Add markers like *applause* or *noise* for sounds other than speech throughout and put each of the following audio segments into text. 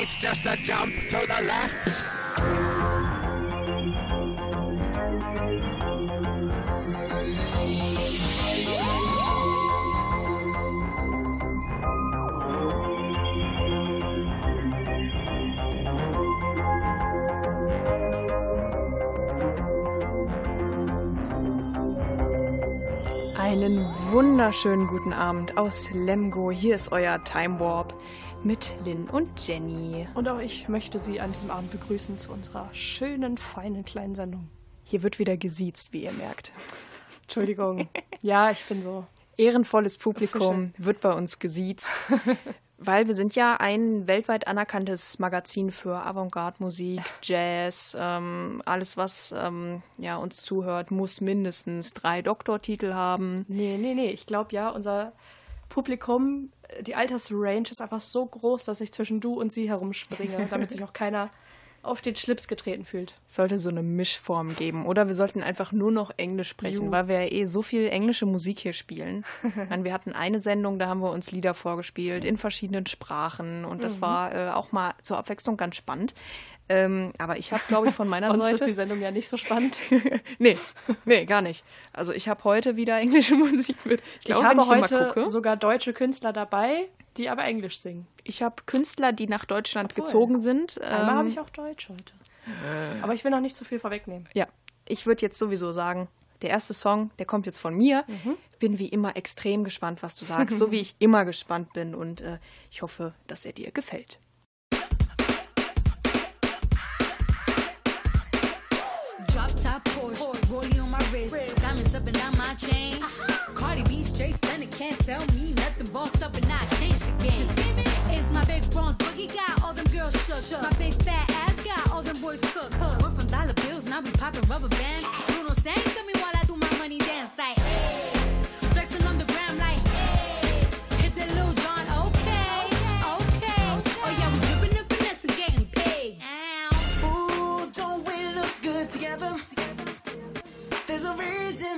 It's just a jump to the left. Einen wunderschönen guten Abend aus Lemgo. Hier ist euer Time Warp mit Lynn und Jenny. Und auch ich möchte Sie an diesem Abend begrüßen zu unserer schönen, feinen kleinen Sendung. Hier wird wieder gesiezt, wie ihr merkt. Entschuldigung. *laughs* ja, ich bin so. Ehrenvolles Publikum wird bei uns gesiezt. *laughs* Weil wir sind ja ein weltweit anerkanntes Magazin für Avantgarde-Musik, Jazz, ähm, alles, was ähm, ja, uns zuhört, muss mindestens drei Doktortitel haben. Nee, nee, nee. Ich glaube ja, unser Publikum, die Altersrange ist einfach so groß, dass ich zwischen du und sie herumspringe, *laughs* damit sich auch keiner auf den Schlips getreten fühlt. Es sollte so eine Mischform geben. Oder wir sollten einfach nur noch Englisch sprechen, Juhu. weil wir ja eh so viel englische Musik hier spielen. Meine, wir hatten eine Sendung, da haben wir uns Lieder vorgespielt in verschiedenen Sprachen und Mhm. das war äh, auch mal zur Abwechslung ganz spannend. Ähm, aber ich habe, glaube ich, von meiner *laughs* Sonst Seite. ist die Sendung ja nicht so spannend. *laughs* nee, nee, gar nicht. Also ich habe heute wieder englische *laughs* Musik mit. Ich, Ich glaube, wenn habe mal heute sogar deutsche Künstler dabei, die aber Englisch singen. ich habe Künstler, die nach Deutschland Obwohl. gezogen sind. Einmal Ähm, habe ich auch Deutsch heute. Aber ich will noch nicht zu viel vorwegnehmen. Ja, ich würde jetzt sowieso sagen, der erste Song, der kommt jetzt von mir. Bin wie immer extrem gespannt, was du sagst, so wie ich immer gespannt bin und äh, ich hoffe, dass er dir gefällt. Top Porsche, rollie on my wrist, diamonds up and down my chain. Uh-huh. Cardi B straight stunning, can't tell me nothing. Bossed up and I changed the game. It's my big bronze boogie got all them girls shook. My big fat ass got all them boys cooked. Went from dollar bills, now we popping rubber bands. Bruno sang to me while I do my money dance like. There's a reason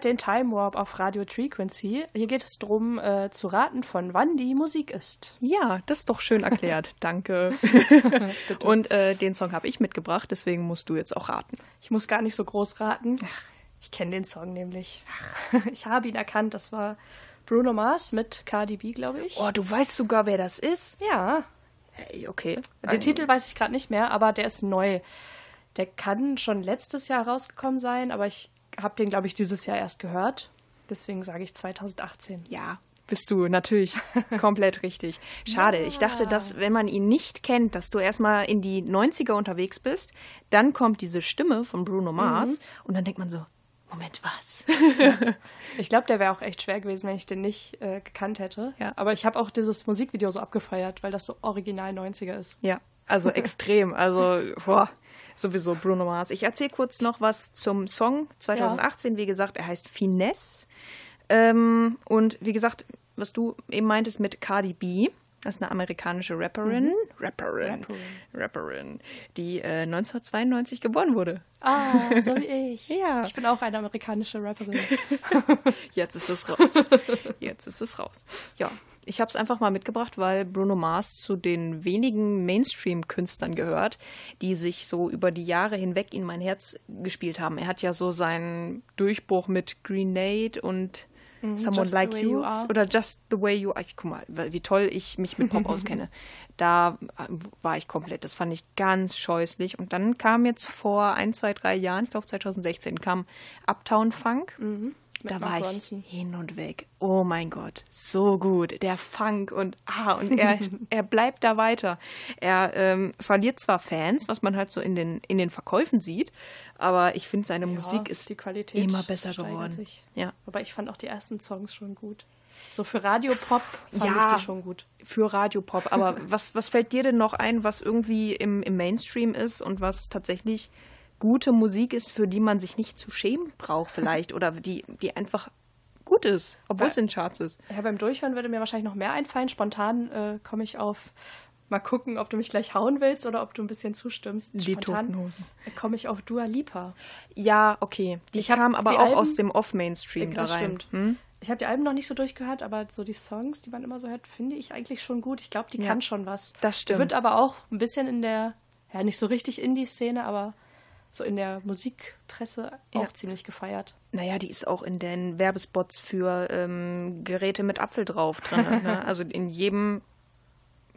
hört den Time Warp auf Radio Frequency. Hier geht es darum, äh, zu raten, von wann die Musik ist. Ja, das ist doch schön erklärt. *laughs* Danke. Und äh, den Song habe ich mitgebracht, deswegen musst du jetzt auch raten. Ich muss gar nicht so groß raten. Ich kenne den Song nämlich. *laughs* Ich habe ihn erkannt. Das war Bruno Mars mit Cardi B, glaube ich. Oh, du weißt sogar, wer das ist? Ja, Hey, okay. den Titel weiß ich gerade nicht mehr, aber der ist neu. Der kann schon letztes Jahr rausgekommen sein, aber ich habe den, glaube ich, dieses Jahr erst gehört. Deswegen sage ich 2018. Ja, bist du natürlich *laughs* komplett richtig. Schade, ich dachte, dass wenn man ihn nicht kennt, dass du erstmal in die 90er unterwegs bist, dann kommt diese Stimme von Bruno Mars und dann denkt man so, Moment, was? *laughs* Ich glaube, der wäre auch echt schwer gewesen, wenn ich den nicht äh, gekannt hätte. Ja. Aber ich habe auch dieses Musikvideo so abgefeiert, weil das so original 90er ist. Ja, also *laughs* extrem. Also, boah, sowieso Bruno Mars. Ich erzähle kurz noch was zum Song 2018. Wie gesagt, er heißt Finesse. Ähm, und wie gesagt, was du eben meintest mit Cardi B. Das ist eine amerikanische Rapperin. Rapperin. Rapperin. Rapperin. Die äh, 1992 geboren wurde. Ah, *laughs* so wie ich. Ja. Ich bin auch eine amerikanische Rapperin. *laughs* Jetzt ist es raus. Jetzt ist es raus. Ja, ich habe es einfach mal mitgebracht, weil Bruno Mars zu den wenigen Mainstream-Künstlern gehört, die sich so über die Jahre hinweg in mein Herz gespielt haben. Er hat ja so seinen Durchbruch mit Grenade und Mhm, the Like You, You oder Just the Way You Are. Ich, guck mal, wie toll ich mich mit Pop *laughs* auskenne. Da äh, war ich komplett. Das fand ich ganz scheußlich. Und dann kam jetzt vor ein, zwei, drei Jahren, ich glaube 2016, kam Uptown Funk. Da Mark war ich Ronson. hin und weg. Oh mein Gott, so gut. Der Funk und ah, und er, *laughs* er bleibt da weiter. Er ähm, verliert zwar Fans, was man halt so in den, in den Verkäufen sieht, aber ich finde, seine Musik Ja, ist die Qualität immer besser geworden. Sich. Ja. Wobei ich fand auch die ersten Songs schon gut. So für Radiopop fand Ja. ich die schon gut. für Radiopop. Aber *laughs* was, was fällt dir denn noch ein, was irgendwie im, im Mainstream ist und was tatsächlich gute Musik ist, für die man sich nicht zu schämen braucht vielleicht oder die, die einfach gut ist, obwohl es in Charts ist. Ja, beim Durchhören würde mir wahrscheinlich noch mehr einfallen. Spontan äh, komme ich auf. Mal gucken, ob du mich gleich hauen willst oder ob du ein bisschen zustimmst. Die Spontan Toten Hosen. äh, komme ich auf Dua Lipa. Ja, okay. Die Ich kam aber auch Alben- aus dem Off-Mainstream da das rein. stimmt. Hm? Ich habe die Alben noch nicht so durchgehört, aber so die Songs, die man immer so hört, finde ich eigentlich schon gut. Ich glaube, die Ja, kann schon was. das stimmt. Wird aber auch ein bisschen in der, ja, nicht so richtig Indie-Szene, aber so in der Musikpresse auch Ja. ziemlich gefeiert. Naja, die ist auch in den Werbespots für ähm, Geräte mit Apfel drauf drin. ne? *laughs* Also in jedem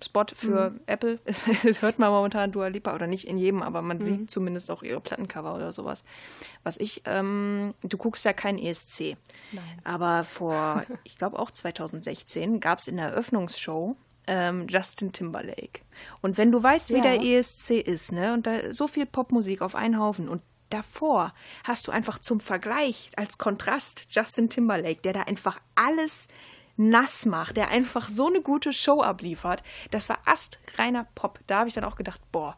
Spot für Mhm. Apple, *laughs* das hört man momentan Dua Lipa, oder nicht in jedem, aber man Mhm. sieht zumindest auch ihre Plattencover oder sowas. Was ich, ähm, du guckst ja kein ESC. Nein. Aber vor, *laughs* ich glaube auch 2016, gab es in der Eröffnungsshow ähm, Justin Timberlake. Und wenn du weißt, wie Ja. der ESC ist, ne, und da so viel Popmusik auf einen Haufen und davor hast du einfach zum Vergleich als Kontrast Justin Timberlake, der da einfach alles nass macht, der einfach so eine gute Show abliefert. Das war astreiner Pop. Da habe ich dann auch gedacht, boah,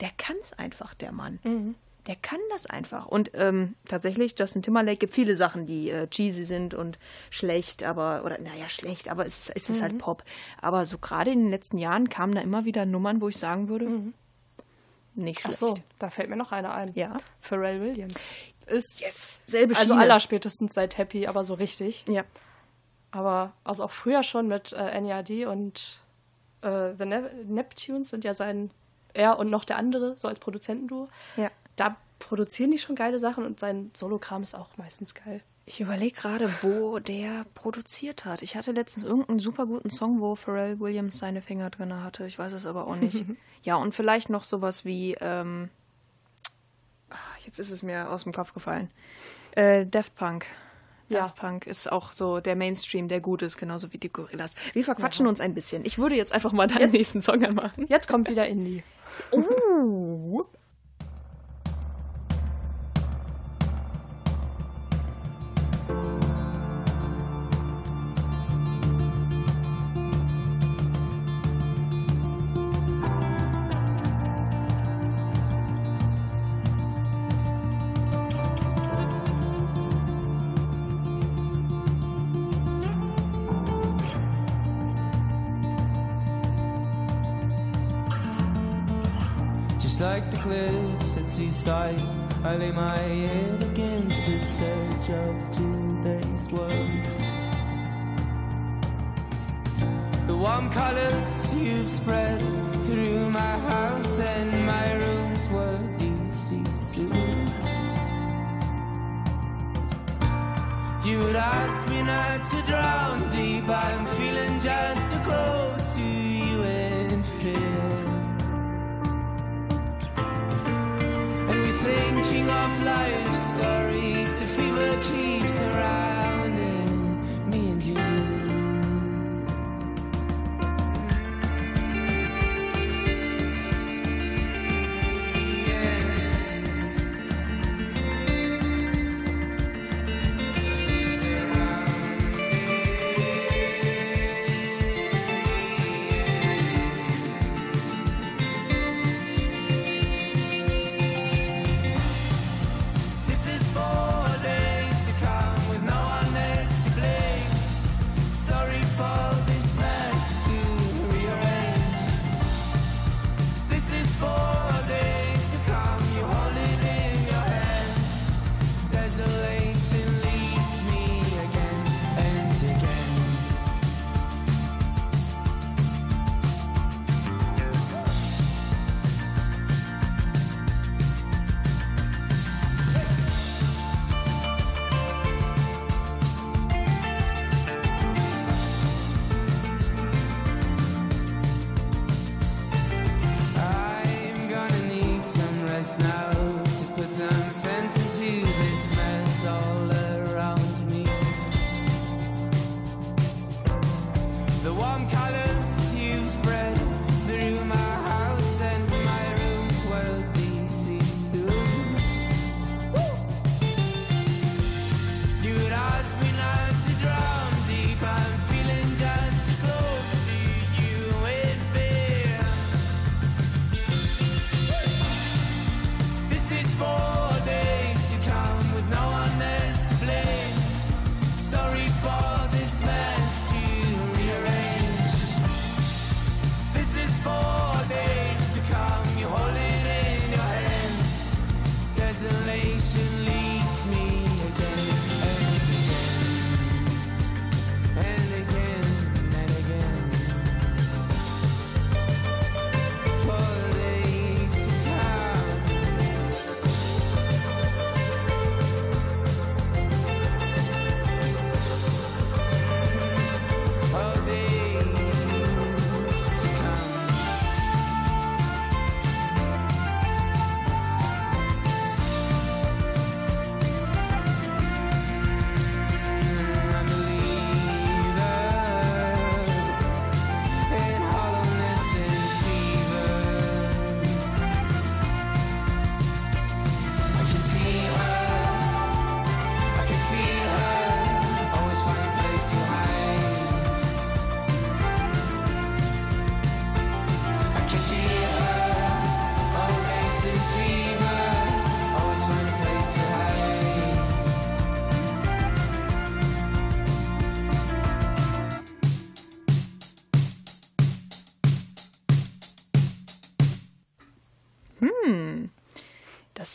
der kann es einfach, der Mann. Der kann das einfach. Und ähm, tatsächlich, Justin Timberlake gibt viele Sachen, die äh, cheesy sind und schlecht, aber, oder naja, schlecht, aber es, es ist halt Pop. Aber so gerade in den letzten Jahren kamen da immer wieder Nummern, wo ich sagen würde, nicht Ach schlecht. so, da fällt mir noch einer ein. Ja. Pharrell Williams. Ist Yes, selbe also Schiene. aller spätestens seit Happy, aber so richtig. Ja. Aber also auch früher schon mit äh, NERD und äh, The ne Neptunes sind ja sein, er und noch der andere, so als Produzentenduo. Ja. Da produzieren die schon geile Sachen und sein Solokram ist auch meistens geil. Ich überlege gerade, wo der produziert hat. Ich hatte letztens irgendeinen super guten Song, wo Pharrell Williams seine Finger drin hatte. Ich weiß es aber auch nicht. *laughs* ja, und vielleicht noch sowas wie, ähm, ah, jetzt ist es mir aus dem Kopf gefallen. Äh, Daft Punk. Ja. Daft Punk ist auch so der Mainstream, der gut ist, genauso wie die Gorillas. Wir verquatschen uns ein bisschen. Ich würde jetzt einfach mal deinen Jetzt- nächsten Song anmachen. Jetzt kommt wieder Indie. Oh. *laughs* seaside, I lay my head against the edge of today's world. The warm colors you've spread through my house and my rooms were deceased soon. You would ask me not to drown deep. I'm feeling just too close to you in fear. Of life stories. The fever keeps surrounding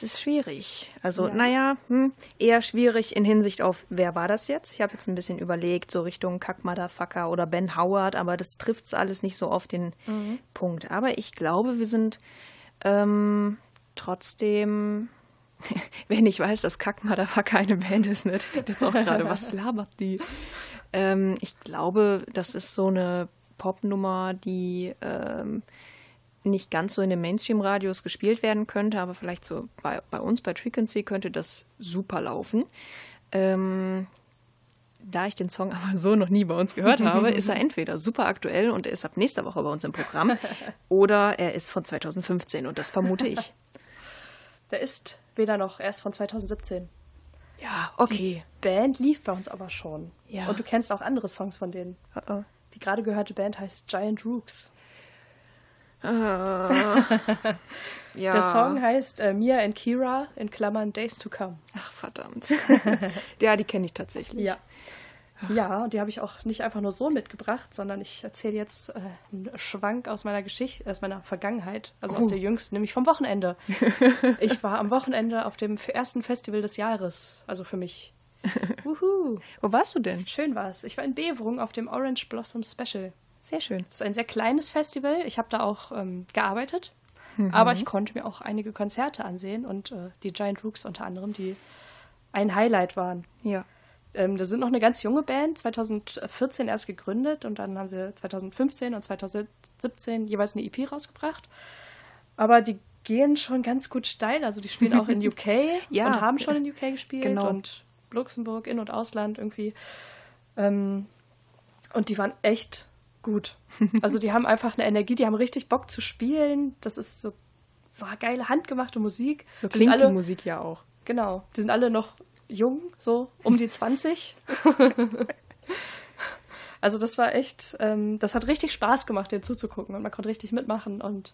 Das ist schwierig. Also, naja, hm, eher schwierig in Hinsicht auf, wer war das jetzt? Ich habe jetzt ein bisschen überlegt, so Richtung Kack Motherfucker oder Ben Howard, aber das trifft alles nicht so auf den Punkt. Aber ich glaube, wir sind ähm, trotzdem, *laughs* wenn ich weiß, dass Kack Motherfucker eine Band ist, ne? Ich dachte jetzt auch gerade, was *laughs* labert die? Ähm, ich glaube, das ist so eine Popnummer, die ähm, nicht ganz so in den Mainstream-Radios gespielt werden könnte, aber vielleicht so bei, bei uns bei Frequency könnte das super laufen. Ähm, da ich den Song *laughs* aber so noch nie bei uns gehört habe, ist er *laughs* entweder super aktuell und er ist ab nächster Woche bei uns im Programm *laughs* oder er ist von 2015 und das vermute ich. Der ist weder noch, er ist von 2017. Ja, okay. Band lief bei uns aber schon. Ja. Und du kennst auch andere Songs von denen. Oh, oh. Die gerade gehörte Band heißt Giant Rooks. *laughs* Ja. Der Song heißt äh, Mia and Kira in Klammern Days to Come. Ach, verdammt. *laughs* ja, die kenne ich tatsächlich. Ja. Ja, und die habe ich auch nicht einfach nur so mitgebracht, sondern ich erzähle jetzt äh, einen Schwank aus meiner Geschichte, aus meiner Vergangenheit, also aus Oh. der jüngsten, nämlich vom Wochenende. *laughs* ich war am Wochenende auf dem ersten Festival des Jahres, also für mich. Wo warst du denn? Schön war's. Ich war in Beverung auf dem Orange Blossom Special. Sehr schön. Das ist ein sehr kleines Festival. Ich habe da auch ähm, gearbeitet, aber ich konnte mir auch einige Konzerte ansehen und äh, die Giant Rooks unter anderem, die ein Highlight waren. Ja. Ähm, das sind noch eine ganz junge Band, 2014 erst gegründet und dann haben sie 2015 und 2017 jeweils eine EP rausgebracht. Aber die gehen schon ganz gut steil. Also die spielen auch in *laughs* UK Ja. und haben schon in UK gespielt Genau. und Luxemburg, In- und Ausland irgendwie. Ähm, und die waren echt gut. Also die haben einfach eine Energie, die haben richtig Bock zu spielen. Das ist so, so geile handgemachte Musik. So Die klingt alle, die Musik ja auch. Genau. Die sind alle noch jung, so um die 20. *laughs* also das war echt, ähm, das hat richtig Spaß gemacht, denen zuzugucken und man konnte richtig mitmachen und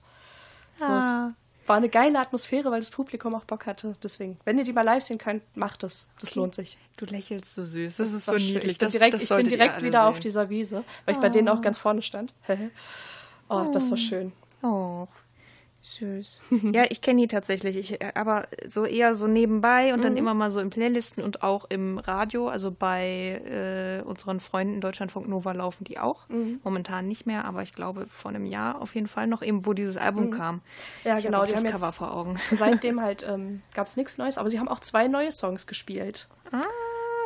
so. War eine geile Atmosphäre, weil das Publikum auch Bock hatte. Deswegen, wenn ihr die mal live sehen könnt, macht es. Das lohnt sich. Du lächelst so süß. Das, ist war so schön. niedlich. Ich bin Das, direkt, das ich bin direkt wieder auf sehen. dieser Wiese, weil ich bei denen auch ganz vorne stand. *laughs* oh, das war schön. Oh, süß. *laughs* ja, ich kenne die tatsächlich. Ich, äh, aber so eher so nebenbei und dann Mhm. immer mal so in Playlisten und auch im Radio. Also bei äh, unseren Freunden Deutschlandfunk Nova laufen die auch. Mhm. Momentan nicht mehr, aber ich glaube vor einem Jahr auf jeden Fall noch eben, wo dieses Album kam. Mhm. Ja, ich genau, die das Cover vor Augen. *laughs* Seitdem halt ähm, gab es nichts Neues, aber sie haben auch zwei neue Songs gespielt. Ah,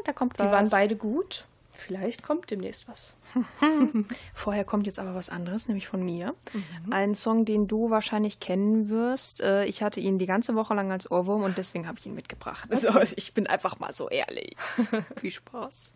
da kommt Die was. waren beide gut. Vielleicht kommt demnächst was. *laughs* Vorher kommt jetzt aber was anderes, nämlich von mir. Mhm. Ein Song, den du wahrscheinlich kennen wirst. Äh, Ich hatte ihn die ganze Woche lang als Ohrwurm und deswegen habe ich ihn mitgebracht. *laughs* So, ich bin einfach mal so ehrlich. *laughs* Viel Spaß.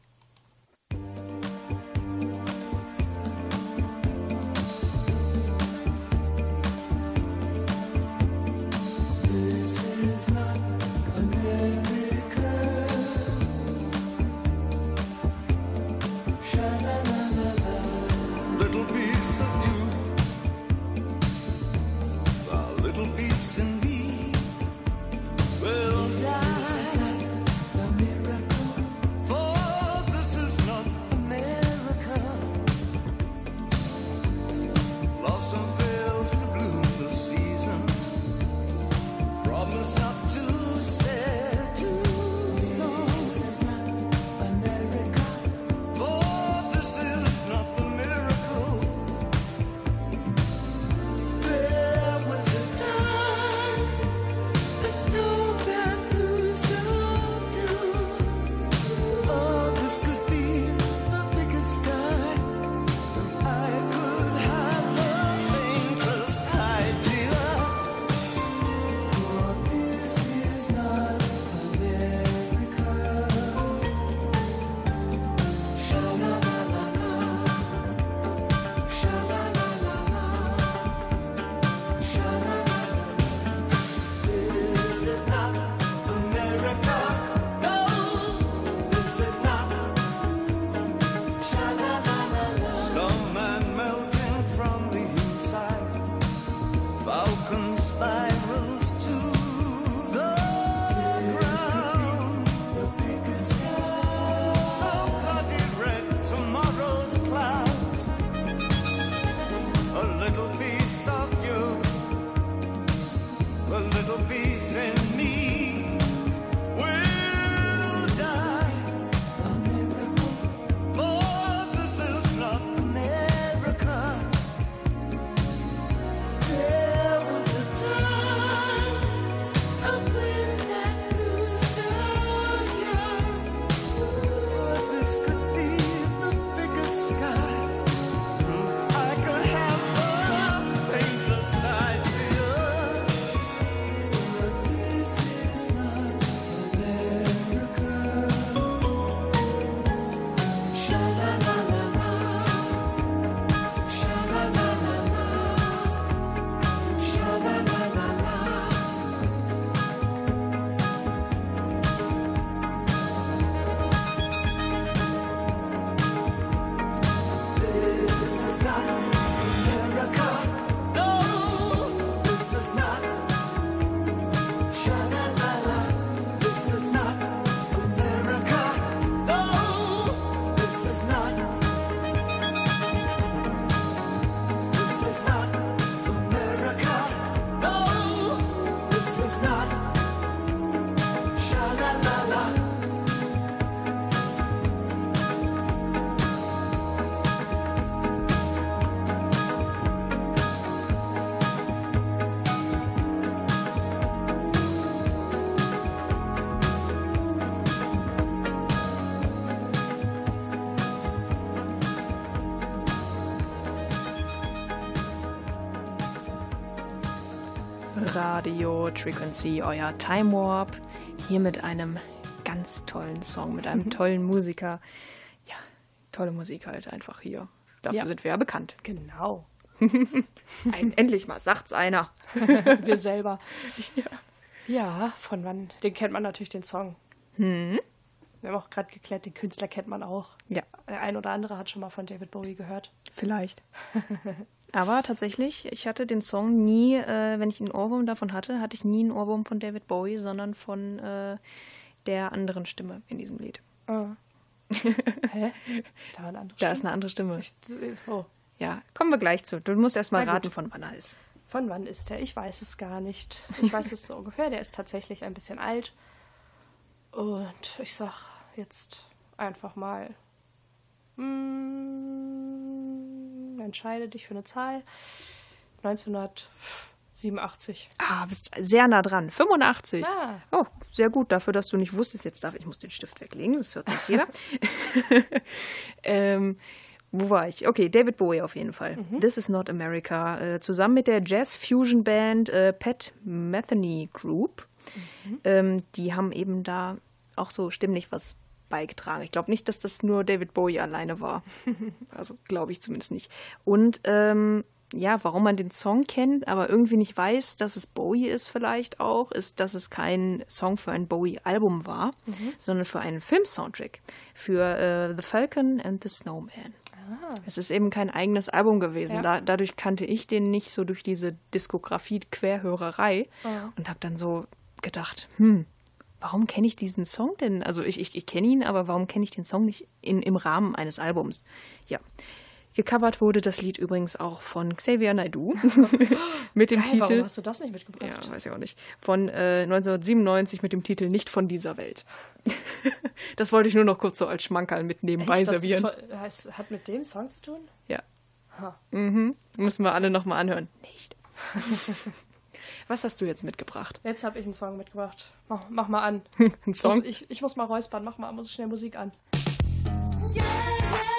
Radio Frequency, euer Time Warp. Hier mit einem ganz tollen Song, mit einem tollen Musiker. Ja, tolle Musik halt einfach hier. Dafür Ja. sind wir ja bekannt. Genau. *laughs* Ein, endlich mal, sagt's einer. *laughs* Wir selber. Ja. von wann? Den kennt man natürlich, den Song. Wir haben auch gerade geklärt, den Künstler kennt man auch. Ja, Der ein oder andere hat schon mal von David Bowie gehört. vielleicht. *laughs* Aber tatsächlich, ich hatte den Song nie, äh, wenn ich einen Ohrwurm davon hatte, hatte ich nie einen Ohrwurm von David Bowie, sondern von äh, der anderen Stimme in diesem Lied. *laughs* Hä? Da war eine andere Da ist eine andere Stimme. Stimme. Oh. Ja, kommen wir gleich zu. Du musst erst mal raten, von wann er ist. Von wann ist der? Ich weiß es gar nicht. Ich weiß es so *laughs* ungefähr. Der ist tatsächlich ein bisschen alt. Und ich sag jetzt einfach mal. Mm, entscheide dich für eine Zahl. 1987. Ah, bist sehr nah dran. 85. Ah. Oh, sehr gut. Dafür, dass du nicht wusstest, jetzt darf ich muss den Stift weglegen, das hört sonst jeder. *laughs* ähm, wo war ich? Okay, David Bowie auf jeden Fall. This is not America. Äh, zusammen mit der Jazz-Fusion-Band äh, Pat Metheny Group. Ähm, die haben eben da auch so stimmlich was beigetragen. Ich glaube nicht, dass das nur David Bowie alleine war. *laughs* also glaube ich zumindest nicht. Und ähm, ja, warum man den Song kennt, aber irgendwie nicht weiß, dass es Bowie ist vielleicht auch, ist, dass es kein Song für ein Bowie-Album war, sondern für einen Film-Soundtrack. Für äh, The Falcon and the Snowman. Es ist eben kein eigenes Album gewesen. Ja. Da, dadurch kannte ich den nicht so durch diese Diskografie-Querhörerei und habe dann so gedacht, hm, warum kenne ich diesen Song denn? Also ich, ich, ich kenne ihn, aber warum kenne ich den Song nicht in, im Rahmen eines Albums? Ja. Gecovert wurde das Lied übrigens auch von Xavier Naidoo *laughs* mit dem Geil, Titel. warum hast du das nicht mitgebracht? Ja, weiß ich auch nicht. Von äh, 1997 mit dem Titel Nicht von dieser Welt. *laughs* das wollte ich nur noch kurz so als Schmankerl mit nebenbei Echt? Servieren. das hat mit dem Song zu tun? Ja. Ha. Mhm. Müssen wir alle nochmal anhören. Nicht. *laughs* Was hast du jetzt mitgebracht? Jetzt habe ich einen Song mitgebracht. Mach, mach mal an. *laughs* Ein Song? Ich, ich muss mal räuspern. Mach mal, muss schnell Musik an. Come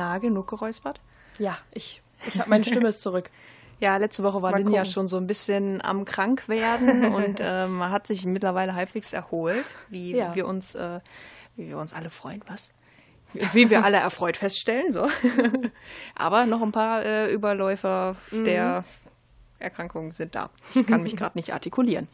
Na, genug geräuspert? Ja, ich, ich habe meine Stimme ist zurück. *laughs* Ja, letzte Woche war gucken. schon so ein bisschen am Krankwerden *laughs* und ähm, hat sich mittlerweile halbwegs erholt, wie Ja. wir uns, äh, wie wir uns alle freuen, was? Wie wie wir alle erfreut feststellen, so. *laughs* Aber noch ein paar äh, Überläufer Mhm. der Erkrankung sind da. Ich kann mich gerade nicht artikulieren.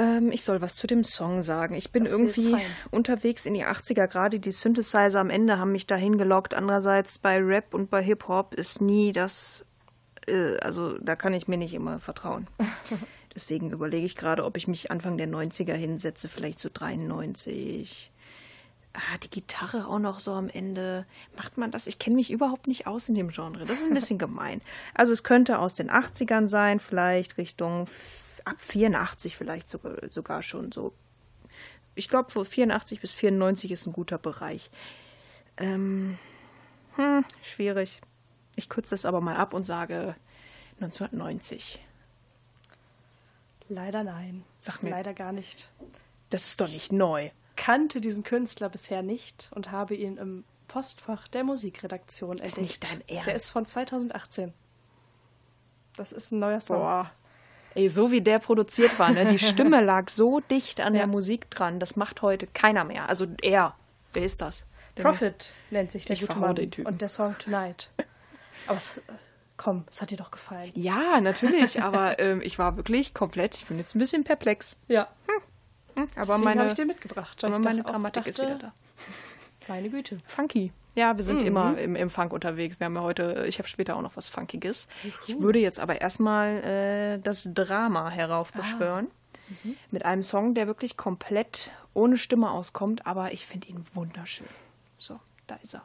Ähm, ich soll was zu dem Song sagen. Ich bin Das irgendwie unterwegs in die 80er. Gerade die Synthesizer am Ende haben mich dahin gelockt. Andererseits bei Rap und bei Hip-Hop ist nie das. Äh, also da kann ich mir nicht immer vertrauen. *laughs* Deswegen überlege ich gerade, ob ich mich Anfang der 90er hinsetze, vielleicht so 93. Ah, die Gitarre auch noch so am Ende. Macht man das? Ich kenne mich überhaupt nicht aus in dem Genre. Das ist ein bisschen *laughs* gemein. Also es könnte aus den 80ern sein, vielleicht Richtung ab 84 vielleicht sogar, sogar schon so. Ich glaube, von 84 bis 94 ist ein guter Bereich. Ähm, hm, schwierig. Ich kürze das aber mal ab und sage 1990. Leider nein. Sag mir- Leider gar nicht. Das ist doch nicht neu. Kannte diesen Künstler bisher nicht und habe ihn im Postfach der Musikredaktion entdeckt. nicht dein Ernst. Der ist von 2018. Das ist ein neuer Song. Boah. Ey, so wie der produziert war, ne? Die *laughs* Stimme lag so dicht an Ja. der Musik dran. Das macht heute keiner mehr. Also er. Wer ist das? Der Profit nennt sich der Ich gute Mann. den Typen. Und der Song Tonight. Aber es, komm, es hat dir doch gefallen. Ja, natürlich, aber *laughs* ähm, ich war wirklich komplett, ich bin jetzt ein bisschen perplex. Ja. Aber Deswegen meine, habe ich den mitgebracht. aber meine dachte- Grammatik ist wieder da. Meine Güte. Funky. Ja, wir sind immer im, im Funk unterwegs. Wir haben ja heute, ich habe später auch noch was Funkiges. Ich würde jetzt aber erstmal äh, das Drama heraufbeschwören. Mit einem Song, der wirklich komplett ohne Stimme auskommt, aber ich finde ihn wunderschön. So, da ist er.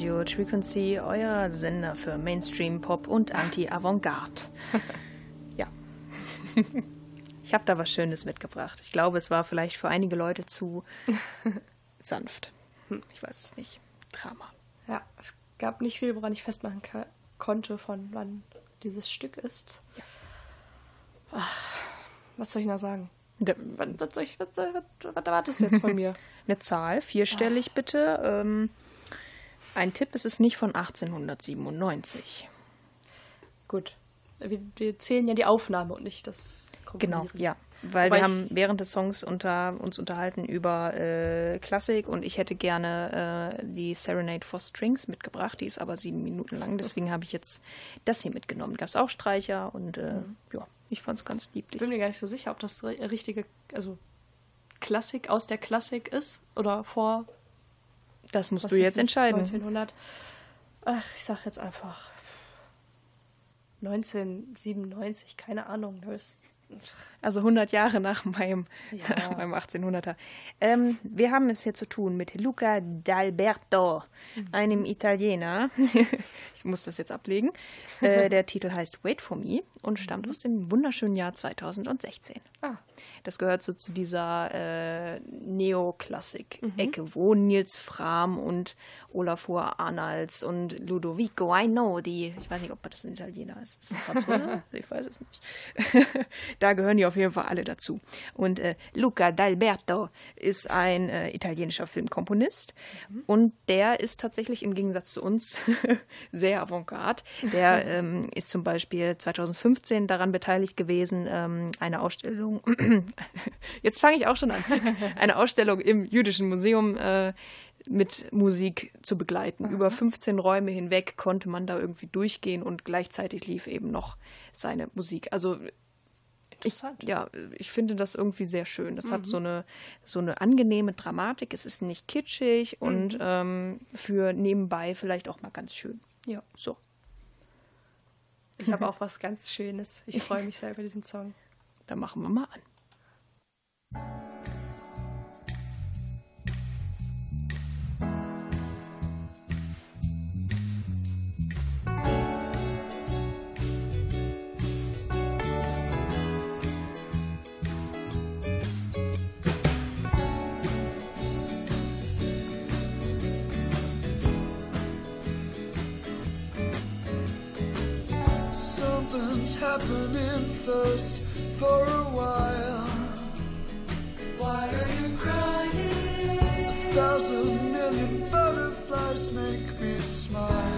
Radio Frequency, euer Sender für Mainstream Pop und Anti-Avantgarde. *laughs* ja. *laughs* Ich habe da was Schönes mitgebracht. Ich glaube, es war vielleicht für einige Leute zu *laughs* sanft. Hm, Ich weiß es nicht. Drama. Ja, es gab nicht viel, woran ich festmachen konnte, von wann dieses Stück ist. Ach, was soll ich noch sagen? Da- Was, was, was, was, was erwartest du jetzt von mir? Eine Zahl, vierstellig bitte. Ähm, ein Tipp, es ist nicht von 1897. Gut. Wir, wir zählen ja die Aufnahme und nicht das Genau, Komponieren. ja. Weil Wobei wir ich- haben während des Songs unter, uns unterhalten über äh, Klassik und ich hätte gerne äh, die Serenade for Strings mitgebracht. Die ist aber sieben Minuten lang, deswegen habe ich jetzt das hier mitgenommen. Gab es auch Streicher und äh, ja, ich fand es ganz Ich lieblich. bin mir gar nicht so sicher, ob das ri- richtige, also Klassik aus der Klassik ist oder vor Das musst was du jetzt entscheiden. 1900. Ach, ich sag jetzt einfach 1997, keine Ahnung. Das Also 100 Jahre nach meinem, Ja. *laughs* nach meinem 1800er. Ähm, wir haben es hier zu tun mit Luca D'Alberto, einem Italiener. *laughs* ich muss das jetzt ablegen. *laughs* Äh, der Titel heißt Wait for Me und stammt aus dem wunderschönen Jahr 2016. Ah. Das gehört so zu dieser äh, Neoklassik-Ecke, wo Nils Fram und Olafur Arnalds und Ludovico Einaudi, ich weiß nicht, ob das ein Italiener ist, ist das Franzose? *laughs* ich weiß es nicht. *laughs* da gehören die auf jeden Fall alle dazu. Und äh, Luca D'Alberto ist ein äh, italienischer Filmkomponist und der ist tatsächlich im Gegensatz zu uns *laughs* sehr avantgarde. Der ähm, ist zum Beispiel 2015 daran beteiligt gewesen, ähm, eine Ausstellung, *clears throat* jetzt fange ich auch schon an, *laughs* eine Ausstellung im Jüdischen Museum äh, mit Musik zu begleiten. Über 15 Räume hinweg konnte man da irgendwie durchgehen und gleichzeitig lief eben noch seine Musik. Also ich, ja, ich finde das irgendwie sehr schön. Das hat so eine, so eine angenehme Dramatik. Es ist nicht kitschig und ähm, für nebenbei vielleicht auch mal ganz schön. Ja. So. Ich habe *laughs* auch was ganz Schönes. Ich freue mich sehr über diesen Song. Dann machen wir mal an. Something's happening first for a while. Why are you crying? A thousand million butterflies make me smile.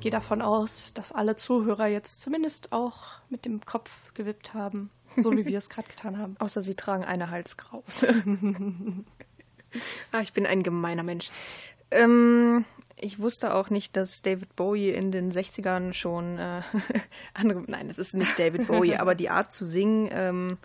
Ich gehe davon aus, dass alle Zuhörer jetzt zumindest auch mit dem Kopf gewippt haben, so wie wir es *laughs* gerade getan haben. Außer sie tragen eine Halskrause. *laughs* ah, ich bin ein gemeiner Mensch. Ähm, ich wusste auch nicht, dass David Bowie in den 60ern schon äh, *laughs* andere. Nein, es ist nicht David Bowie, aber die Art zu singen ähm,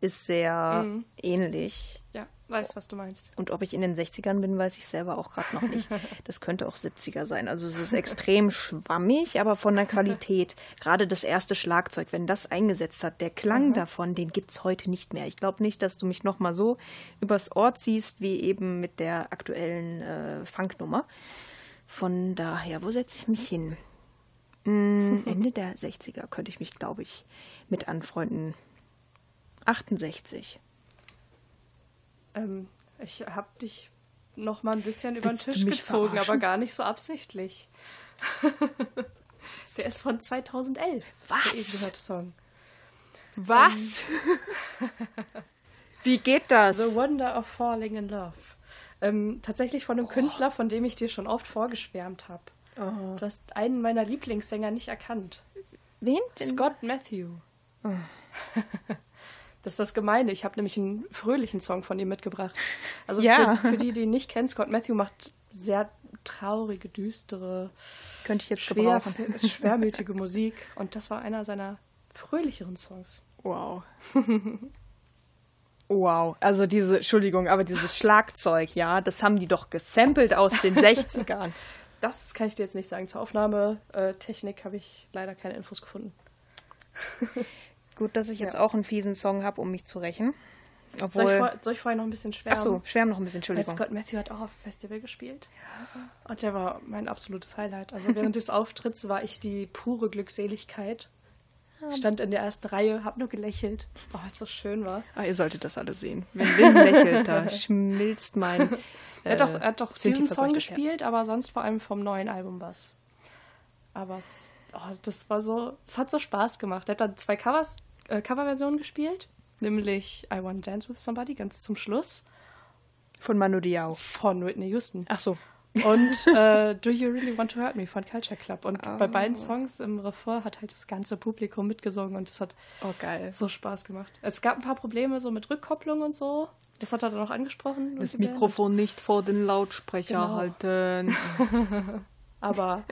ist sehr ähnlich. Ja, weiß, was du meinst. Und ob ich in den 60ern bin, weiß ich selber auch gerade noch nicht. *laughs* Das könnte auch 70er sein. Also es ist extrem schwammig, aber von der Qualität. Gerade das erste Schlagzeug, wenn das eingesetzt hat, der Klang davon, den gibt's heute nicht mehr. Ich glaube nicht, dass du mich noch mal so übers Ohr ziehst, wie eben mit der aktuellen äh, Funknummer. Von daher, wo setze ich mich hin? Hm, *laughs* Ende der 60er könnte ich mich, glaube ich, mit anfreunden. 68. Ähm, ich habe dich noch mal ein bisschen über den Willst du Tisch gezogen, aber verarschen? gar nicht so absichtlich. *laughs* Der ist von 2011. Was? Der eben gehörte Song. Was? *laughs* Wie geht das? The Wonder of Falling in Love. Ähm, tatsächlich von einem Künstler, von dem ich dir schon oft vorgeschwärmt habe. Du hast einen meiner Lieblingssänger nicht erkannt. Wen? Scott Matthew. *laughs* Das ist das Gemeine. Ich habe nämlich einen fröhlichen Song von ihm mitgebracht. Also Ja. für, für die, die ihn nicht kennen, Scott Matthew macht sehr traurige, düstere, Könnte ich jetzt schwer, gebrauchen. *laughs* schwermütige *laughs* Musik. Und das war einer seiner fröhlicheren Songs. Wow. *laughs* wow. Also diese, Entschuldigung, aber dieses Schlagzeug, ja, das haben die doch gesampelt aus den 60ern. Das kann ich dir jetzt nicht sagen. Zur Aufnahmetechnik habe ich leider keine Infos gefunden. Gut, dass ich jetzt Ja. auch einen fiesen Song habe, um mich zu rächen. Soll ich, Obwohl. vor, soll ich vorher noch ein bisschen schwärmen? Ach so, schwärm noch ein bisschen, Weil Entschuldigung. Scott Matthew hat auch auf dem Festival gespielt. Und der war mein absolutes Highlight. Also während des *laughs* Auftritts war ich die pure Glückseligkeit. Stand in der ersten Reihe, hab nur gelächelt, oh, weil es so schön war. Ah, ihr solltet das alle sehen. *laughs* Wenn Wim lächelt, da *laughs* schmilzt mein. Er hat doch, er hat doch diesen Song gespielt, aber sonst vor allem vom neuen Album was. Aber es, oh, das war so, es hat so Spaß gemacht. Er hat dann zwei Covers, äh, Coverversionen gespielt, nämlich I Wanna Dance with Somebody ganz zum Schluss Von Manu Diao. von Whitney Houston. Ach so. Und *laughs* äh, Do You Really Want to Hurt Me von Culture Club. Und bei Oh. beiden Songs im Refrain hat halt das ganze Publikum mitgesungen und es hat Oh, geil. so Spaß gemacht. Es gab ein paar Probleme so mit Rückkopplung und so. Das hat er dann auch angesprochen. Das. Mikrofon nicht vor den Lautsprecher Genau. halten. *laughs* Aber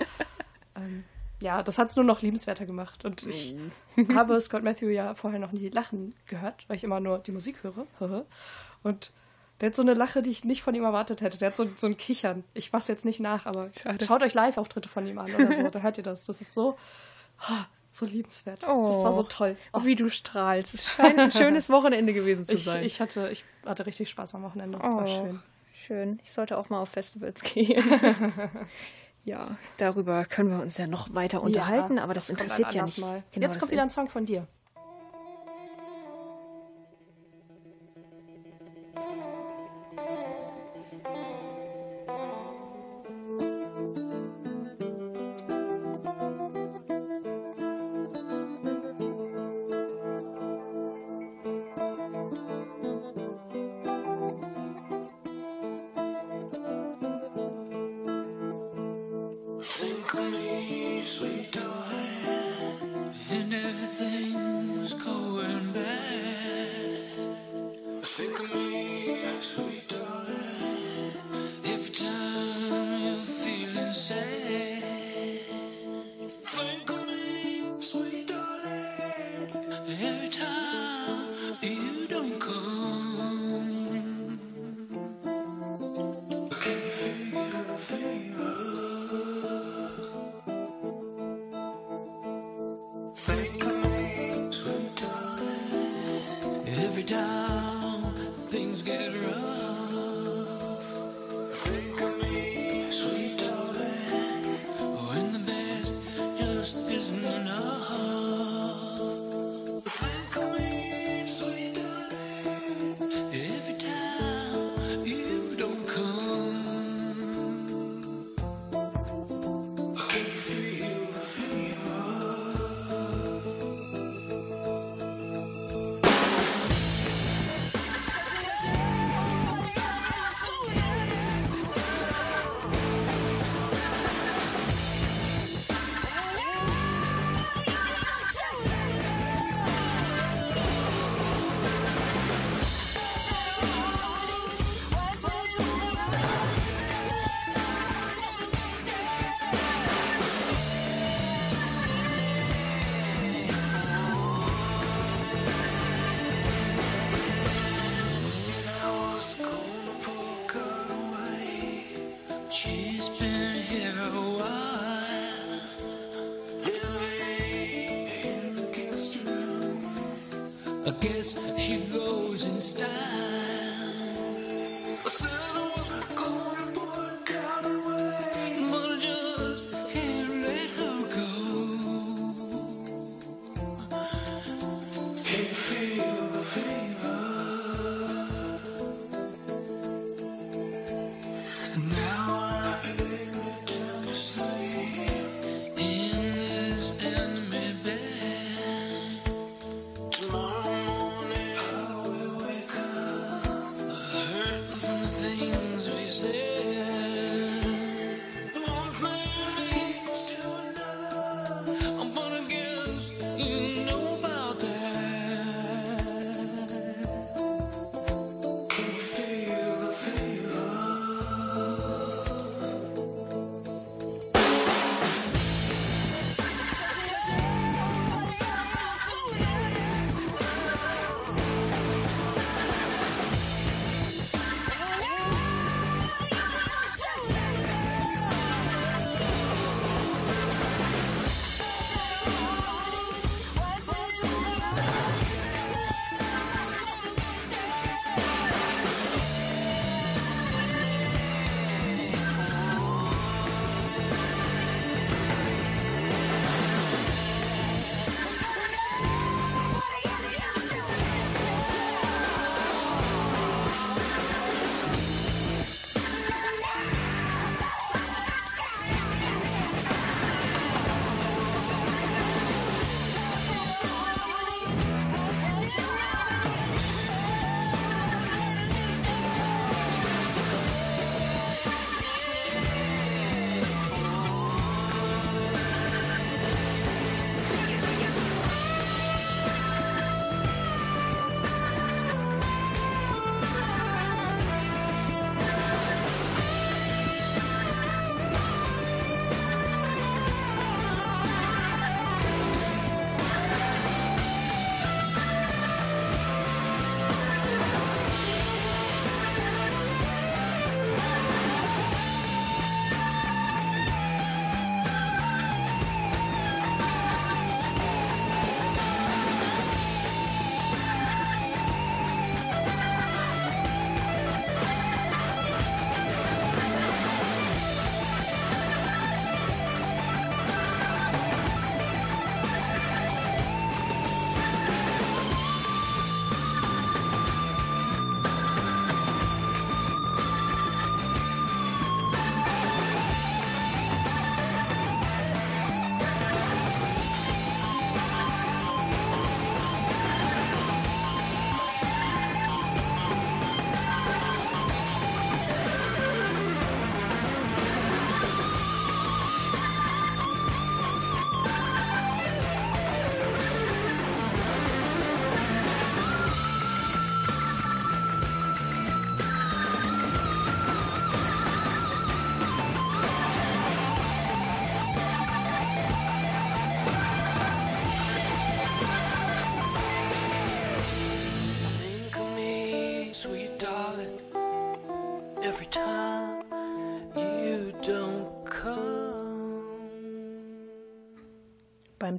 ähm, ja, das hat es nur noch liebenswerter gemacht. Und ich Mm. habe Scott Matthew ja vorher noch nie lachen gehört, weil ich immer nur die Musik höre. *laughs* Und der hat so eine Lache, die ich nicht von ihm erwartet hätte. Der hat so, so ein Kichern. Ich mach's jetzt nicht nach, aber Schade. schaut euch Live-Auftritte von ihm an oder so. *laughs* Da hört ihr das. Das ist so, oh, so liebenswert. Das war so toll. Oh, wie du strahlst. Es scheint ein *laughs* schönes Wochenende gewesen zu Ich, sein. ich, hatte, ich hatte richtig Spaß am Wochenende. Das war Oh, schön. Schön. Ich sollte auch mal auf Festivals gehen. Ja, darüber können wir uns ja noch weiter unterhalten, aber das, kommt interessiert ja nicht. Mal. Genau, Jetzt das kommt wieder ein Song von dir.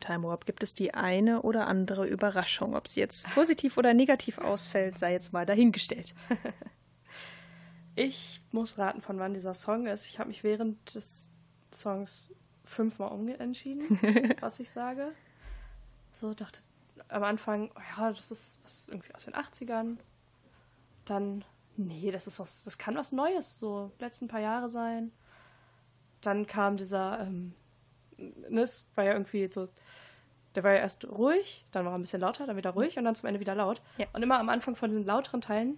Time Warp gibt es die eine oder andere Überraschung. Ob sie jetzt positiv oder negativ ausfällt, sei jetzt mal dahingestellt. *laughs* Ich muss raten, von wann dieser Song ist. Ich habe mich während des Songs fünfmal umentschieden, *laughs* was ich sage. So dachte am Anfang, oh ja, das ist was irgendwie aus den 80ern. Dann, nee, das ist was, das kann was Neues, so letzten paar Jahre sein. Dann kam dieser, ähm, ne, es war ja irgendwie so, der war ja erst ruhig, dann war er ein bisschen lauter, dann wieder ruhig und dann zum Ende wieder laut. Ja. Und immer am Anfang von diesen lauteren Teilen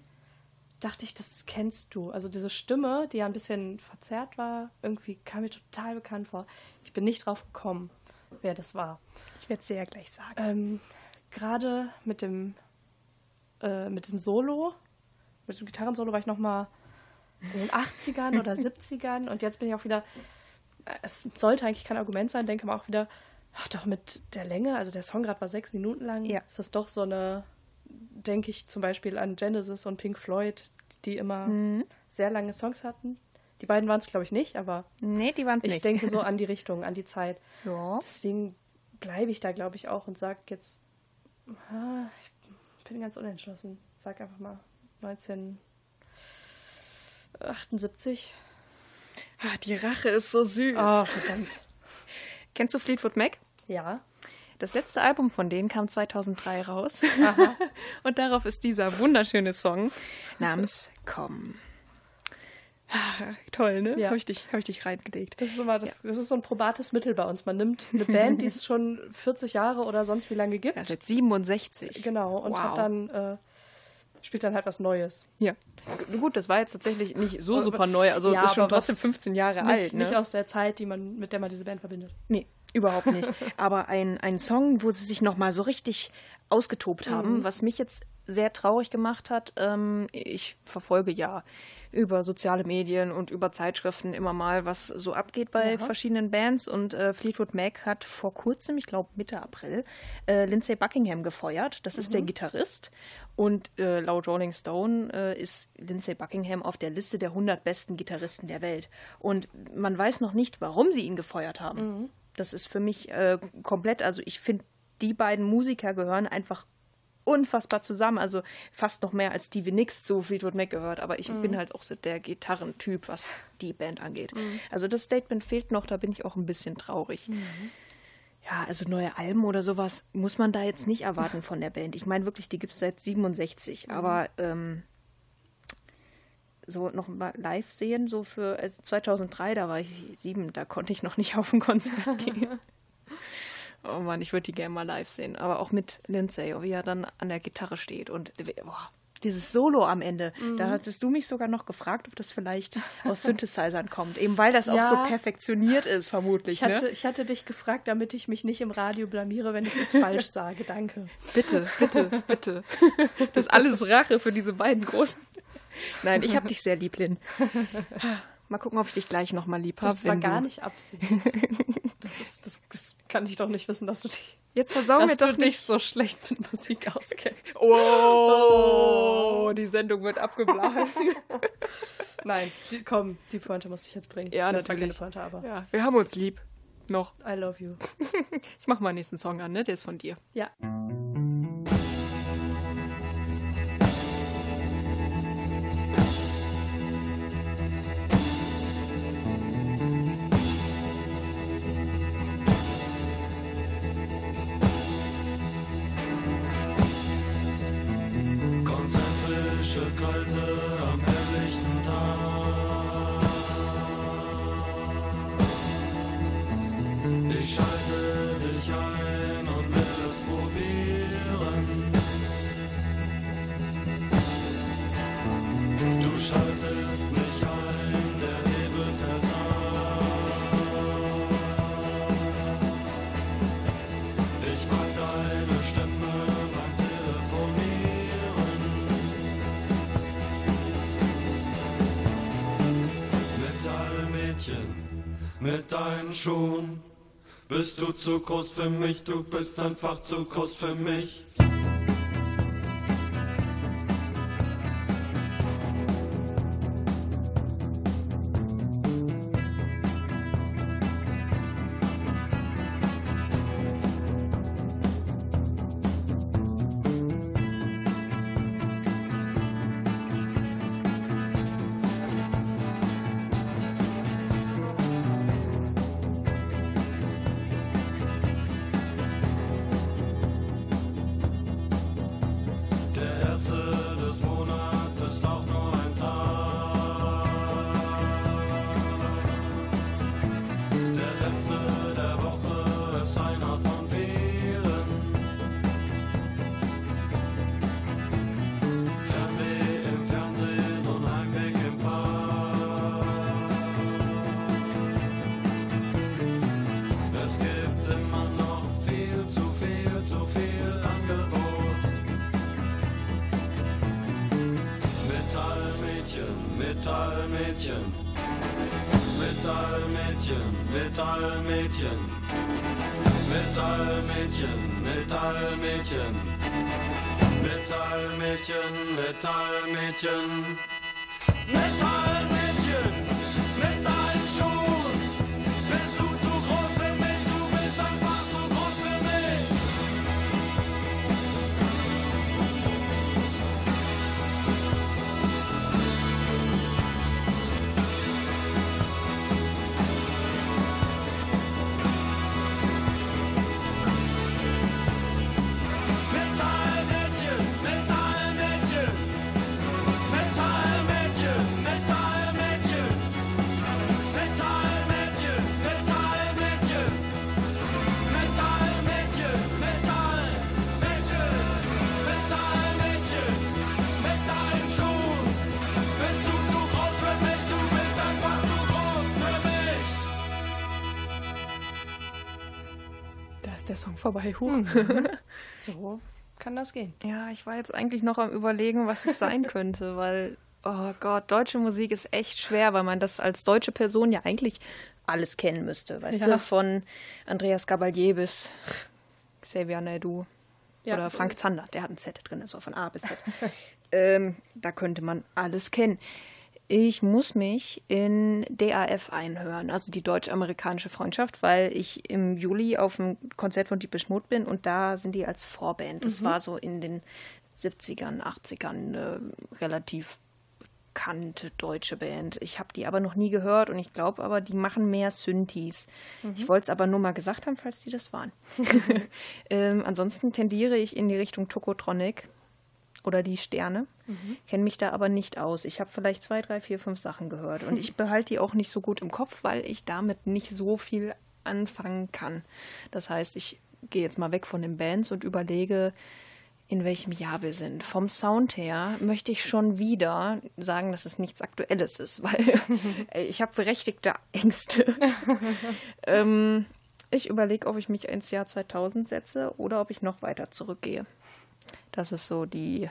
dachte ich, das kennst du. Also diese Stimme, die ja ein bisschen verzerrt war, irgendwie kam mir total bekannt vor. Ich bin nicht drauf gekommen, wer das war. Ich werde es dir ja gleich sagen. Ähm, Gerade mit dem äh, mit diesem Solo, mit dem Gitarrensolo war ich noch mal in den *laughs* 80ern oder 70ern und jetzt bin ich auch wieder, es sollte eigentlich kein Argument sein, denke mal auch wieder, ach, doch mit der Länge, also der Song gerade war sechs Minuten lang, Ja. ist das doch so eine, denke ich zum Beispiel an Genesis und Pink Floyd, die immer sehr lange Songs hatten, Die beiden waren es, glaube ich, nicht, aber Nee, die waren ich nicht. denke so *laughs* an die Richtung, an die Zeit. ja. Deswegen bleibe ich da, glaube ich, auch und sage jetzt, ah, ich bin ganz unentschlossen. Sag einfach mal 1978. Ah, die Rache ist so süß. Oh, verdammt. Kennst du Fleetwood Mac? Ja. Das letzte Album von denen kam 2003 raus. *laughs* Und darauf ist dieser wunderschöne Song namens Komm. Ah, Toll, ne? Ja. Habe ich, dich- hab ich dich reingelegt. Das ist immer das, das ist so ein probates Mittel bei uns. Man nimmt eine Band, die es *laughs* schon 40 Jahre oder sonst wie lange gibt. Ja, seit 67. Genau, und Wow. hat dann äh, spielt dann halt was Neues. Ja. Gut, das war jetzt tatsächlich nicht so Aber- super neu. Also Ja, ist schon trotzdem 15 Jahre Nicht, alt. Ne? nicht aus der Zeit, die man, mit der man diese Band verbindet. Nee, überhaupt nicht. *laughs* Aber ein, ein Song, wo sie sich nochmal so richtig ausgetobt haben, was mich jetzt sehr traurig gemacht hat. Ähm, ich verfolge ja über soziale Medien und über Zeitschriften immer mal, was so abgeht bei verschiedenen Bands. Und äh, Fleetwood Mac hat vor kurzem, ich glaube Mitte April, äh, Lindsay Buckingham gefeuert. Das ist der Gitarrist. Und äh, laut Rolling Stone äh, ist Lindsay Buckingham auf der Liste der 100 besten Gitarristen der Welt. Und man weiß noch nicht, warum sie ihn gefeuert haben. Das ist für mich äh, komplett, also ich finde, die beiden Musiker gehören einfach unfassbar zusammen. Also fast noch mehr als Stevie Nicks zu Fleetwood Mac gehört. Aber ich bin halt auch so der Gitarrentyp, was die Band angeht. Also das Statement fehlt noch, da bin ich auch ein bisschen traurig. Ja, also neue Alben oder sowas muss man da jetzt nicht erwarten von der Band. Ich meine wirklich, die gibt es seit 67. Aber ähm, so noch mal live sehen, so für also 2003, da war ich sieben, da konnte ich noch nicht auf ein Konzert gehen. *laughs* Oh Mann, ich würde die gerne mal live sehen. Aber auch mit Lindsay, wie er dann an der Gitarre steht. Und boah, dieses Solo am Ende, da hattest du mich sogar noch gefragt, ob das vielleicht *laughs* aus Synthesizern kommt. Eben weil das auch Ja. so perfektioniert ist, vermutlich. Ich hatte, ne? ich hatte dich gefragt, damit ich mich nicht im Radio blamiere, wenn ich es *laughs* falsch sage. Danke. Bitte, bitte, bitte. Das ist alles Rache für diese beiden großen. Nein, ich hab dich sehr lieb, Lynn. *laughs* Mal gucken, ob ich dich gleich noch mal lieb habe. Das war gar nicht Absicht. *laughs* Das, ist, das, das kann ich doch nicht wissen, dass du dich, Jetzt versauen wir dass du doch dich nicht. so schlecht mit Musik auskennst. Oh, die Sendung wird abgeblasen. *laughs* Nein, die, komm, die Pointe muss ich jetzt bringen. Ja, das war keine natürlich. Pointe, aber Ja, wir haben uns lieb. Noch. I love you. *laughs* Ich mach mal den nächsten Song an, ne? Der ist von dir. Ja. Deinen Schuhen. Bist du zu groß für mich, du bist einfach zu groß für mich. Der Song vorbei. Huch. *laughs* So kann das gehen. Ja, ich war jetzt eigentlich noch am Überlegen, was es sein *laughs* könnte, weil, oh Gott, deutsche Musik ist echt schwer, weil man das als deutsche Person ja eigentlich alles kennen müsste. Weißt Ja. du, von Andreas Gabalier bis Xavier Naidoo Ja. oder Frank Zander, der hat ein Z drin, auch von A bis Z. *laughs* ähm, da könnte man alles kennen. Ich muss mich in DAF einhören, also die deutsch-amerikanische Freundschaft, weil ich im Juli auf dem Konzert von Deepish Mode bin und da sind die als Vorband. Das war so in den 70ern, 80ern eine relativ bekannte deutsche Band. Ich habe die aber noch nie gehört und ich glaube aber, die machen mehr Synthes. Ich wollte es aber nur mal gesagt haben, falls die das waren. *laughs* *laughs* ähm, ansonsten tendiere ich in die Richtung Tokotronic oder die Sterne. Kenne mich da aber nicht aus. Ich habe vielleicht zwei, drei, vier, fünf Sachen gehört und ich *laughs* behalte die auch nicht so gut im Kopf, weil ich damit nicht so viel anfangen kann. Das heißt, ich gehe jetzt mal weg von den Bands und überlege, in welchem Jahr wir sind. Vom Sound her möchte ich schon wieder sagen, dass es nichts Aktuelles ist, weil *laughs* ich habe berechtigte Ängste. *laughs* ähm, ich überlege, ob ich mich ins Jahr 2000 setze oder ob ich noch weiter zurückgehe. Das ist so die,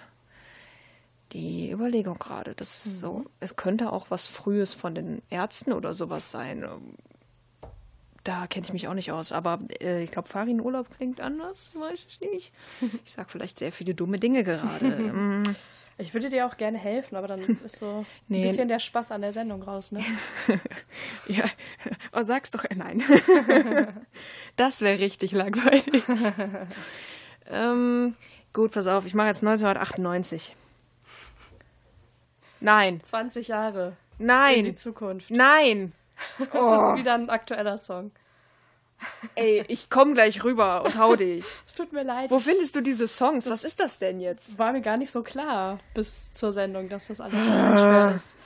die Überlegung gerade. Das ist so, es könnte auch was Frühes von den Ärzten oder sowas sein. Da kenne ich mich auch nicht aus. Aber äh, ich glaube, Farin Urlaub klingt anders, weiß ich nicht. *laughs* Ich sage vielleicht sehr viele dumme Dinge gerade. *laughs* Mm, Ich würde dir auch gerne helfen, aber dann ist so *laughs* Nee. ein bisschen der Spaß an der Sendung raus, ne? ja, oh, sag's doch, äh, nein. das wäre richtig langweilig. ähm, gut, pass auf, ich mache jetzt 1998. Nein, 20 Jahre in die nein, Zukunft. nein. *laughs* Das Oh. ist wieder ein aktueller Song. Ey, ich komm gleich rüber und hau dich. *laughs* Es tut mir leid. Wo findest du diese Songs? Was ist das denn jetzt? war mir gar nicht so klar bis zur Sendung, dass das alles ein bisschen schwer ist.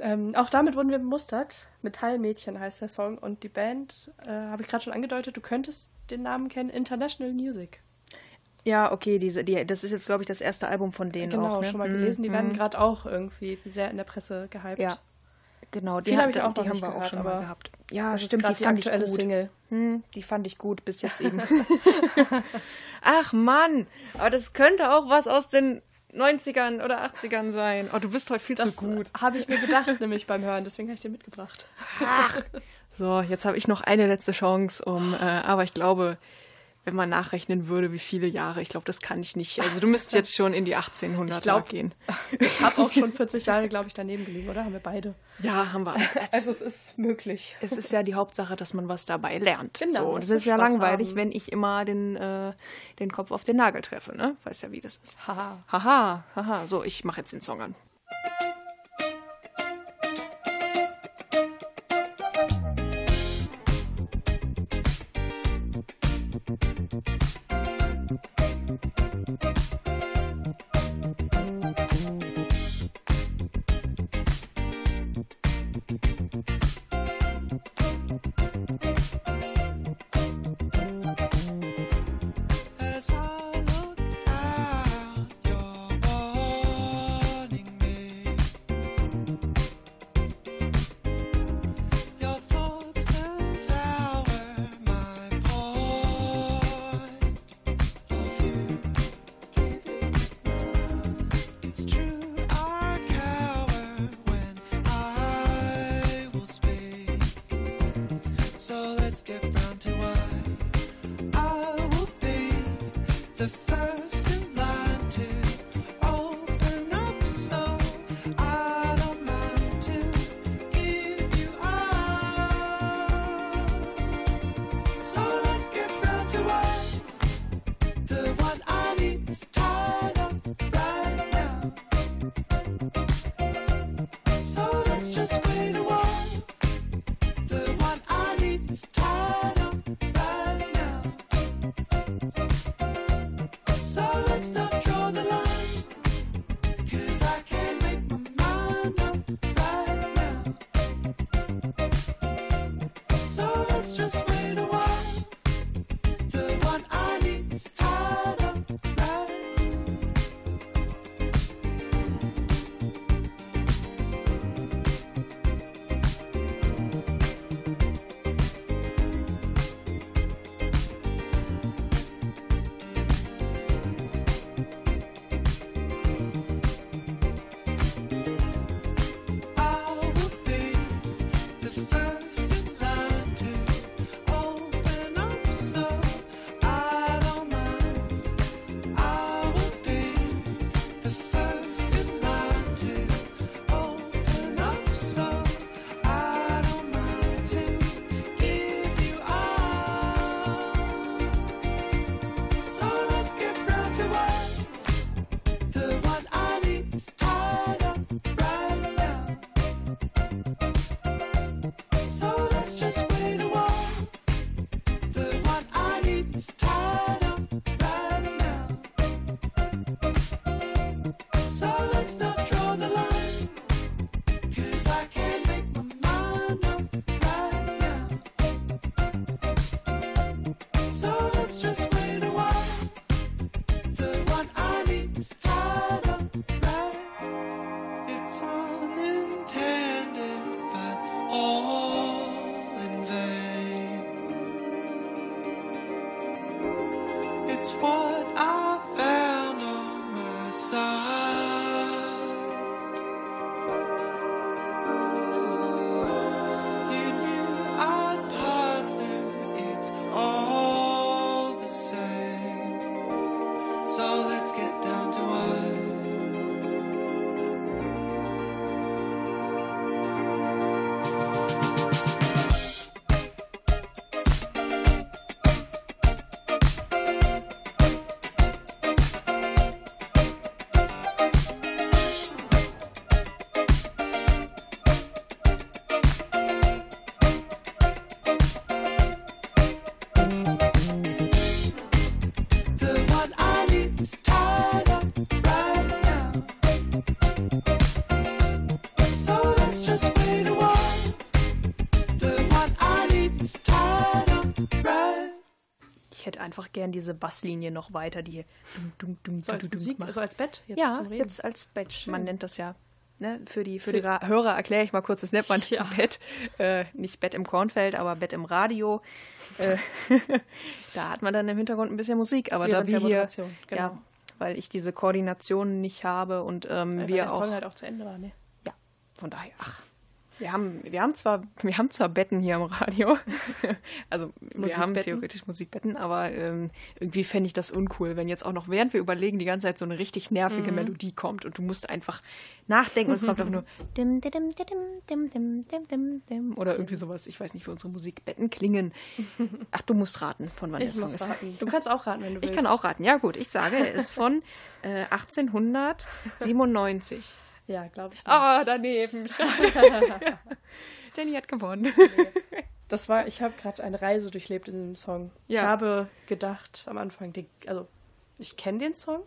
Ähm, auch damit wurden wir bemustert. Metallmädchen heißt der Song. Und die Band, äh, habe ich gerade schon angedeutet, du könntest den Namen kennen, International Music. Ja, okay, diese, die, das ist jetzt, glaube ich, das erste Album von denen Genau, auch. Ne? schon mal Mhm, gelesen. Die werden gerade auch irgendwie sehr in der Presse gehypt. Ja, genau. Die, hat- ich auch die haben wir auch gehört, schon mal gehabt. Ja, Das stimmt, ist die die, fand ich aktuelle gut. Single. Hm, die fand ich gut bis jetzt eben. *laughs* Ach Mann, aber das könnte auch was aus den 90ern oder 80ern sein. Oh, du bist heute viel Das zu gut. habe ich mir gedacht, nämlich beim Hören. Deswegen habe ich den mitgebracht. So, jetzt habe ich noch eine letzte Chance, um, äh, aber ich glaube, wenn man nachrechnen würde, wie viele Jahre, ich glaube, das kann ich nicht. Also du *laughs* müsstest jetzt schon in die 1800er Ich glaub- gehen. Ich habe auch schon *laughs* 40 Jahre, glaube ich, daneben gelegen, oder? Haben wir beide. Ja, haben wir. *laughs* Also es ist möglich. Es ist ja die Hauptsache, dass man was dabei lernt. Genau, So, dass das ist wir ja Spaß langweilig, haben. wenn ich immer den, äh, den Kopf auf den Nagel treffe, ne? Weiß ja, wie das ist. Haha. Haha, haha. So, ich mache jetzt den Song an. Gern diese Basslinie noch weiter, die dum, dum, dum, So als Musik, also als Bett jetzt ja, zum Reden. jetzt als Bett. Man nennt das ja. Ne, für die, für die Ra Hörer erkläre ich mal kurz, das nennt man Ja. *laughs* Bett. Äh, nicht Bett im Kornfeld, aber Bett im Radio. Äh, *laughs* da hat man dann im Hintergrund ein bisschen Musik, aber Während da wir hier, genau. ja, weil ich diese Koordination nicht habe und ähm, wir der auch Song halt auch zu Ende war, ne? ja, von daher, ach. Wir haben, wir haben zwar, wir haben zwar Betten hier am Radio, *laughs* also wir haben theoretisch Musikbetten, aber ähm, irgendwie fände ich das uncool, wenn jetzt auch noch, während wir überlegen, die ganze Zeit so eine richtig nervige Mhm. Melodie kommt und du musst einfach nachdenken und es kommt einfach nur *laughs* dim, dim, dim, dim, dim, dim, dim, dim, oder irgendwie sowas. Ich weiß nicht, wie unsere Musikbetten klingen. *laughs* Ach, du musst raten, von wann Ich der Song ist. raten. Du kannst auch raten, wenn du Ich willst. kann auch raten. Ja, gut, ich sage, er ist von äh, 1897. Ja, glaube ich. Nicht. Oh, daneben. Schade. *laughs* *laughs* Jenny hat gewonnen. Das war, ich habe gerade eine Reise durchlebt in dem Song. Ja. Ich habe gedacht am Anfang, die, also ich kenne den Song.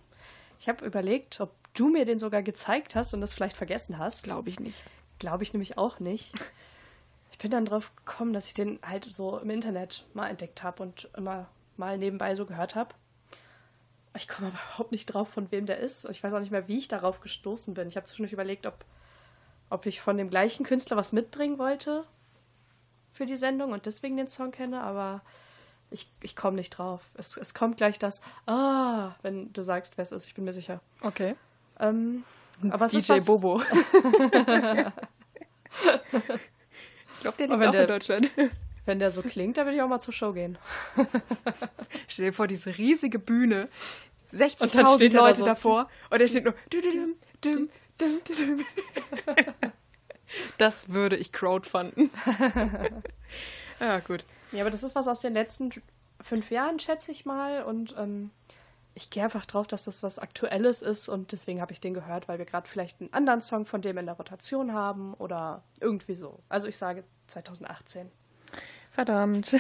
Ich habe überlegt, ob du mir den sogar gezeigt hast und das vielleicht vergessen hast. Glaube ich nicht. Glaube ich nämlich auch nicht. Ich bin dann drauf gekommen, dass ich den halt so im Internet mal entdeckt habe und immer mal nebenbei so gehört habe. Ich komme aber überhaupt nicht drauf, von wem der ist. Und ich weiß auch nicht mehr, wie ich darauf gestoßen bin. Ich habe zwischendurch überlegt, ob, ob ich von dem gleichen Künstler was mitbringen wollte für die Sendung und deswegen den Song kenne, aber ich, ich komme nicht drauf. Es, es kommt gleich das Ah, wenn du sagst, wer es ist. Ich bin mir sicher. Okay. Ähm, aber es ist DJ was, Bobo. *laughs* ich glaube, der lebt auch der- in Deutschland. Wenn der so klingt, dann will ich auch mal zur Show gehen. *laughs* Stell dir vor, diese riesige Bühne. Und dann 60.000 steht er da Leute so. davor. Und er steht nur. *laughs* dü- dü- düm, düm, düm, dü- düm. Das würde ich crowdfunden. *laughs* ja, gut. Ja, aber das ist was aus den letzten fünf Jahren, schätze ich mal. Und ähm, ich gehe einfach drauf, dass das was Aktuelles ist. Und deswegen habe ich den gehört, weil wir gerade vielleicht einen anderen Song von dem in der Rotation haben oder irgendwie so. Also ich sage 2018. Verdammt.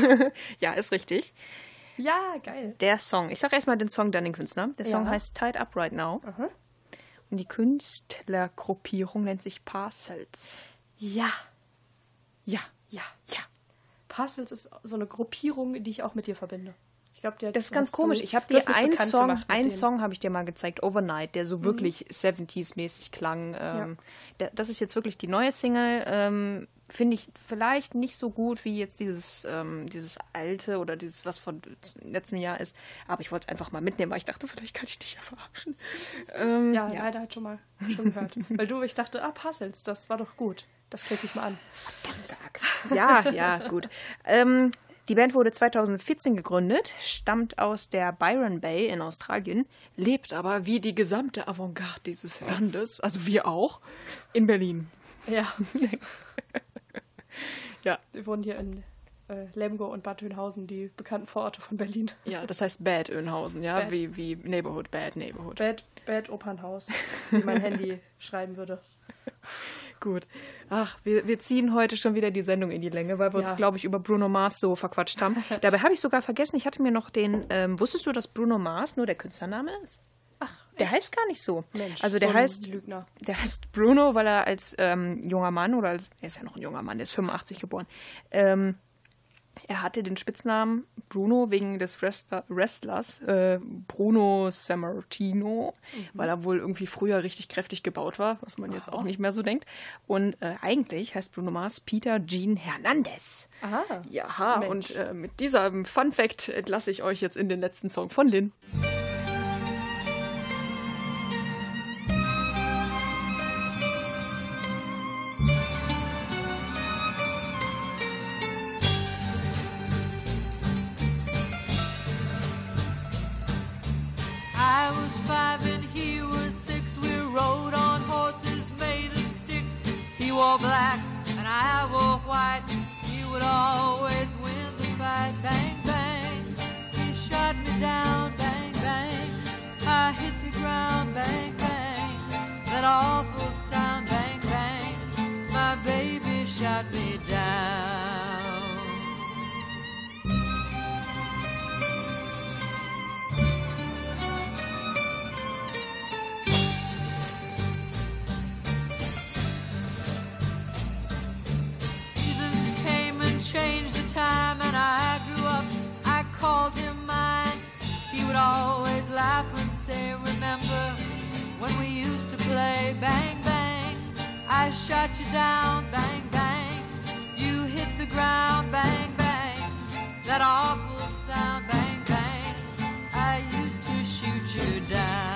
*laughs* ja, ist richtig. Ja, geil. Der Song. Ich sage erstmal den Song, dann den Künstler. Der Song Ja. heißt Tied Up Right Now. Aha. Und die Künstlergruppierung nennt sich Parcels. Ja, Ja. ja. Ja. Parcels ist so eine Gruppierung, die ich auch mit dir verbinde. Glaube, Das ist ganz komisch. Ich habe dir einen Song, einen. Song habe ich dir mal gezeigt, Overnight, der so wirklich 70s-mäßig klang. Ähm, der, das ist jetzt wirklich die neue Single. Ähm, Finde ich vielleicht nicht so gut wie jetzt dieses, ähm, dieses alte oder dieses, was von letztem Jahr ist. Aber ich wollte es einfach mal mitnehmen, weil ich dachte, vielleicht kann ich dich ja verarschen. Ähm, Ja, leider halt schon mal schon gehört. *laughs* Weil du, ich dachte, ah, Parcels, das war doch gut. Das klicke ich mal an. Ja, ja, gut. Ähm, die Band wurde 2014 gegründet, stammt aus der Byron Bay in Australien, lebt aber wie die gesamte Avantgarde dieses Landes, also wir auch, in Berlin. Ja. *laughs* Ja. Wir wohnen hier in äh, Lemgo und Bad Oeynhausen, die bekannten Vororte von Berlin. Ja, das heißt Bad Oeynhausen, ja, Bad. Wie, wie Neighborhood, Bad Neighborhood. Bad, Bad Opernhaus, wie mein *laughs* Handy schreiben würde. Gut. Ach, wir, wir ziehen heute schon wieder die Sendung in die Länge, weil wir uns, Ja. glaube ich, über Bruno Mars so verquatscht haben. *laughs* Dabei habe ich sogar vergessen, ich hatte mir noch den, ähm, wusstest du, dass Bruno Mars nur der Künstlername ist? Ach, Der heißt gar nicht so. Mensch, also so der ein heißt Lügner. Der heißt Bruno, weil er als ähm, junger Mann oder als, er ist ja noch ein junger Mann, der ist 85 geboren. Ähm, er hatte den Spitznamen Bruno wegen des Wrestler, Wrestlers äh, Bruno Sammartino, weil er wohl irgendwie früher richtig kräftig gebaut war, was man jetzt auch nicht mehr so denkt. Und äh, eigentlich heißt Bruno Mars Peter Jean Hernandez. Aha. Ja, und äh, mit diesem Fun Fact entlasse ich euch jetzt in den letzten Song von Lin. That awful sound. Bang, bang. My baby shot me down. Seasons came and changed the time, and I grew up. I called him mine. He would always laugh and say, remember when we play bang bang? I shot you down, bang bang. You hit the ground, bang bang. That awful sound, bang bang. I used to shoot you down.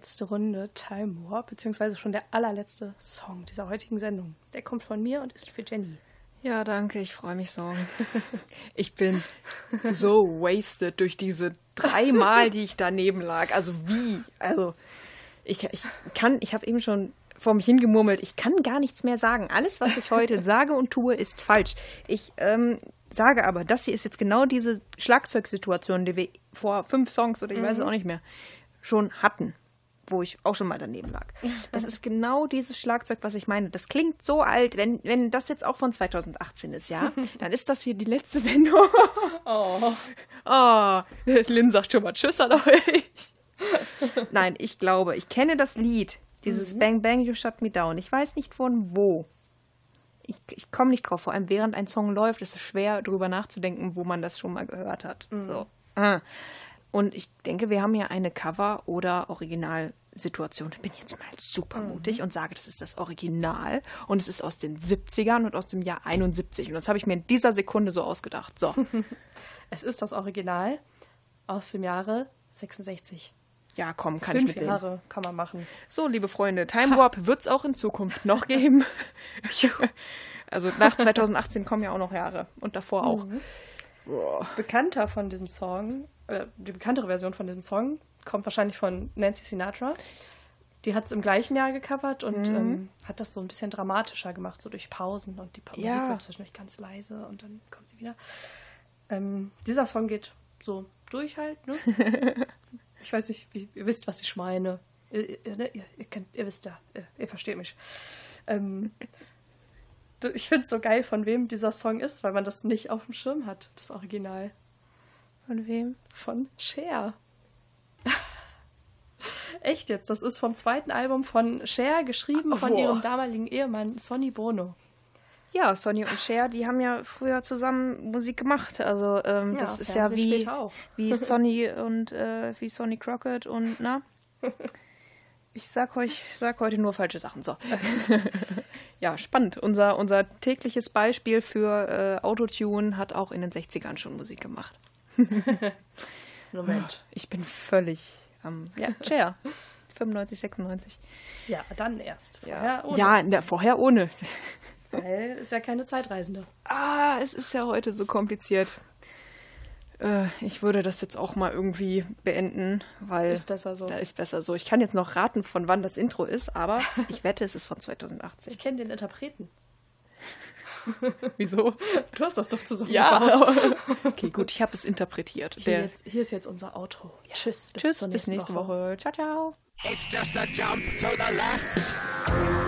Letzte Runde Time Warp, beziehungsweise schon der allerletzte Song dieser heutigen Sendung. Der kommt von mir und ist für Jenny. Ja, danke, ich freue mich so. *laughs* Ich bin so wasted durch diese dreimal, die ich daneben lag. Also wie? Also ich, ich kann, ich habe eben schon vor mich hingemurmelt, ich kann gar nichts mehr sagen. Alles, was ich heute *laughs* sage und tue, ist falsch. Ich ähm, sage aber, das hier ist jetzt genau diese Schlagzeugsituation, die wir vor fünf Songs oder ich weiß es auch nicht mehr schon hatten, wo ich auch schon mal daneben lag. *laughs* Das ist genau dieses Schlagzeug, was ich meine. Das klingt so alt, wenn, wenn das jetzt auch von 2018 ist, ja, *laughs* dann ist das hier die letzte Sendung. *laughs* Oh. Oh, Lynn sagt schon mal Tschüss an euch. Nein, ich glaube, ich kenne das Lied, dieses Bang Bang You Shut Me Down. Ich weiß nicht von wo. Ich, ich komme nicht drauf. Vor allem während ein Song läuft, ist es schwer, drüber nachzudenken, wo man das schon mal gehört hat. So. Ah. Und ich denke, wir haben hier eine Cover- oder Originalsituation. Ich bin jetzt mal super mutig und sage, das ist das Original. Und es ist aus den 70ern und aus dem Jahr 71. Und das habe ich mir in dieser Sekunde so ausgedacht. So. *laughs* Es ist das Original aus dem Jahre 66. Ja, komm, kann ich Fünf mitleben. Jahre kann man machen. So, liebe Freunde, Time Warp *laughs* wird es auch in Zukunft noch geben. *laughs* also nach 2018 kommen ja auch noch Jahre und davor auch. Boah. Bekannter von diesem Song, äh, die bekanntere Version von diesem Song, kommt wahrscheinlich von Nancy Sinatra. Die hat es im gleichen Jahr gecovert und Mhm. ähm, hat das so ein bisschen dramatischer gemacht, so durch Pausen und die pa Ja. Musik wird zwischendurch ganz leise und dann kommt sie wieder. Ähm, dieser Song geht so durch halt, ne? *laughs* ich weiß nicht, wie, ihr wisst, was ich meine. Ihr, ihr, ne? ihr, ihr, kennt, ihr wisst ja, ihr, ihr versteht mich. Ähm, ich finde es so geil, von wem dieser Song ist, weil man das nicht auf dem Schirm hat, das Original. Von wem? Von Cher. *laughs* Echt jetzt, das ist vom zweiten Album von Cher, geschrieben von Boah. ihrem damaligen Ehemann Sonny Bono. Ja, Sonny und Cher, die haben ja früher zusammen Musik gemacht. Also ähm, Ja, das ist ja Fernsehen wie, wie *laughs* Sonny und äh, wie Sonny Crockett und na. *laughs* Ich sag euch, sag heute nur falsche Sachen. So. ja, spannend. Unser, unser tägliches Beispiel für äh, Autotune hat auch in den 60ern schon Musik gemacht. *laughs* Moment. Ich bin völlig am. ja, Cher. 95, 96. Ja, dann erst. Ja, Vorher ohne. ja na, vorher ohne. *laughs* Weil ist ja keine Zeitreisende. Ah, es ist ja heute so kompliziert. Äh, ich würde das jetzt auch mal irgendwie beenden, weil Ist besser so. da ist besser so. Ich kann jetzt noch raten, von wann das Intro ist, aber ich wette, es ist von 2018. Ich kenne den Interpreten. *laughs* Wieso? Du hast das doch zusammen Ja, *laughs* okay, gut, ich habe es interpretiert. Hier, Der, jetzt, hier ist jetzt unser Outro. Tschüss, bis tschüss, zur bis nächsten nächste Woche. Ciao, ciao. It's just a jump to the left.